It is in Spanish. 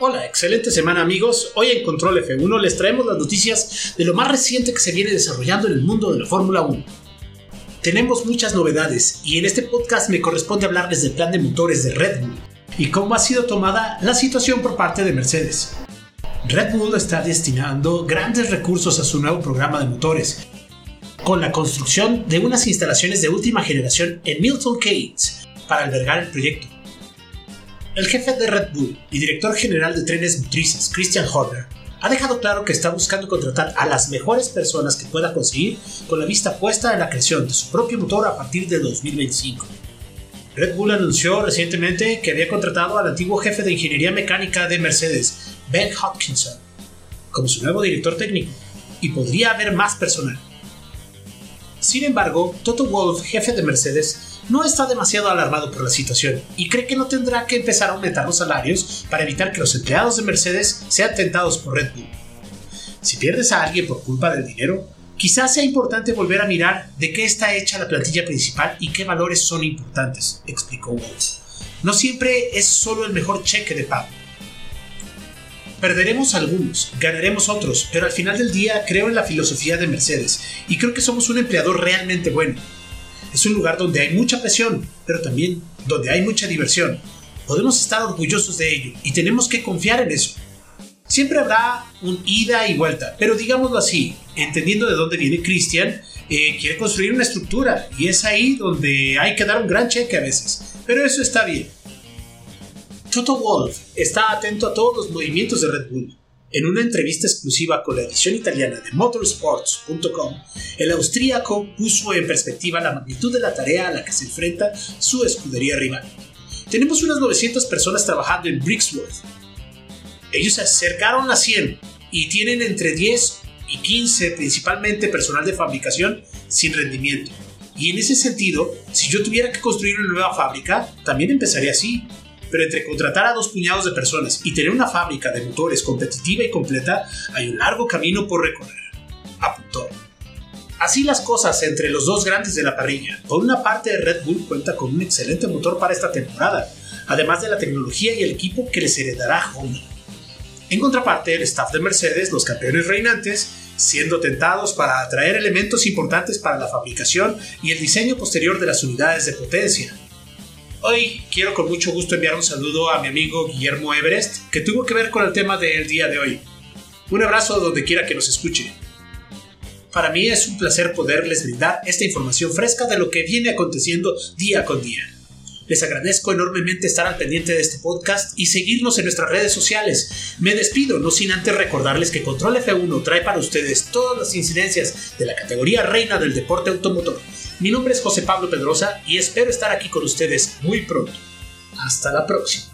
Hola, excelente semana amigos. Hoy en Control F1 les traemos las noticias de lo más reciente que se viene desarrollando en el mundo de la Fórmula 1. Tenemos muchas novedades y en este podcast me corresponde hablarles del plan de motores de Red Bull y cómo ha sido tomada la situación por parte de Mercedes. Red Bull está destinando grandes recursos a su nuevo programa de motores, con la construcción de unas instalaciones de última generación en Milton Keynes para albergar el proyecto. El jefe de Red Bull y director general de trenes motrices, Christian Horner, ha dejado claro que está buscando contratar a las mejores personas que pueda conseguir con la vista puesta en la creación de su propio motor a partir de 2025. Red Bull anunció recientemente que había contratado al antiguo jefe de ingeniería mecánica de Mercedes, Ben Hopkinson, como su nuevo director técnico, y podría haber más personal. Sin embargo, Toto Wolff, jefe de Mercedes, no está demasiado alarmado por la situación y cree que no tendrá que empezar a aumentar los salarios para evitar que los empleados de Mercedes sean tentados por Red Bull. Si pierdes a alguien por culpa del dinero, quizás sea importante volver a mirar de qué está hecha la plantilla principal y qué valores son importantes, explicó Wolf. No siempre es solo el mejor cheque de pago. Perderemos algunos, ganaremos otros, pero al final del día creo en la filosofía de Mercedes y creo que somos un empleador realmente bueno es un lugar donde hay mucha presión, pero también donde hay mucha diversión. Podemos estar orgullosos de ello y tenemos que confiar en eso. Siempre habrá un ida y vuelta, pero digámoslo así, entendiendo de dónde viene Christian, eh, quiere construir una estructura y es ahí donde hay que dar un gran cheque a veces, pero eso está bien. Toto Wolf está atento a todos los movimientos de Red Bull en una entrevista exclusiva con la edición italiana de motorsports.com, el austríaco puso en perspectiva la magnitud de la tarea a la que se enfrenta su escudería rival. Tenemos unas 900 personas trabajando en Brixworth. Ellos se acercaron a 100 y tienen entre 10 y 15 principalmente personal de fabricación sin rendimiento. Y en ese sentido, si yo tuviera que construir una nueva fábrica, también empezaría así pero entre contratar a dos puñados de personas y tener una fábrica de motores competitiva y completa, hay un largo camino por recorrer. Apuntó. Así las cosas entre los dos grandes de la parrilla. Por una parte, Red Bull cuenta con un excelente motor para esta temporada, además de la tecnología y el equipo que les heredará Honda. En contraparte, el staff de Mercedes, los campeones reinantes, siendo tentados para atraer elementos importantes para la fabricación y el diseño posterior de las unidades de potencia, Hoy quiero con mucho gusto enviar un saludo a mi amigo Guillermo Everest, que tuvo que ver con el tema del día de hoy. Un abrazo donde quiera que nos escuche. Para mí es un placer poderles brindar esta información fresca de lo que viene aconteciendo día con día. Les agradezco enormemente estar al pendiente de este podcast y seguirnos en nuestras redes sociales. Me despido, no sin antes recordarles que Control F1 trae para ustedes todas las incidencias de la categoría reina del deporte automotor mi nombre es José Pablo Pedrosa y espero estar aquí con ustedes muy pronto. Hasta la próxima.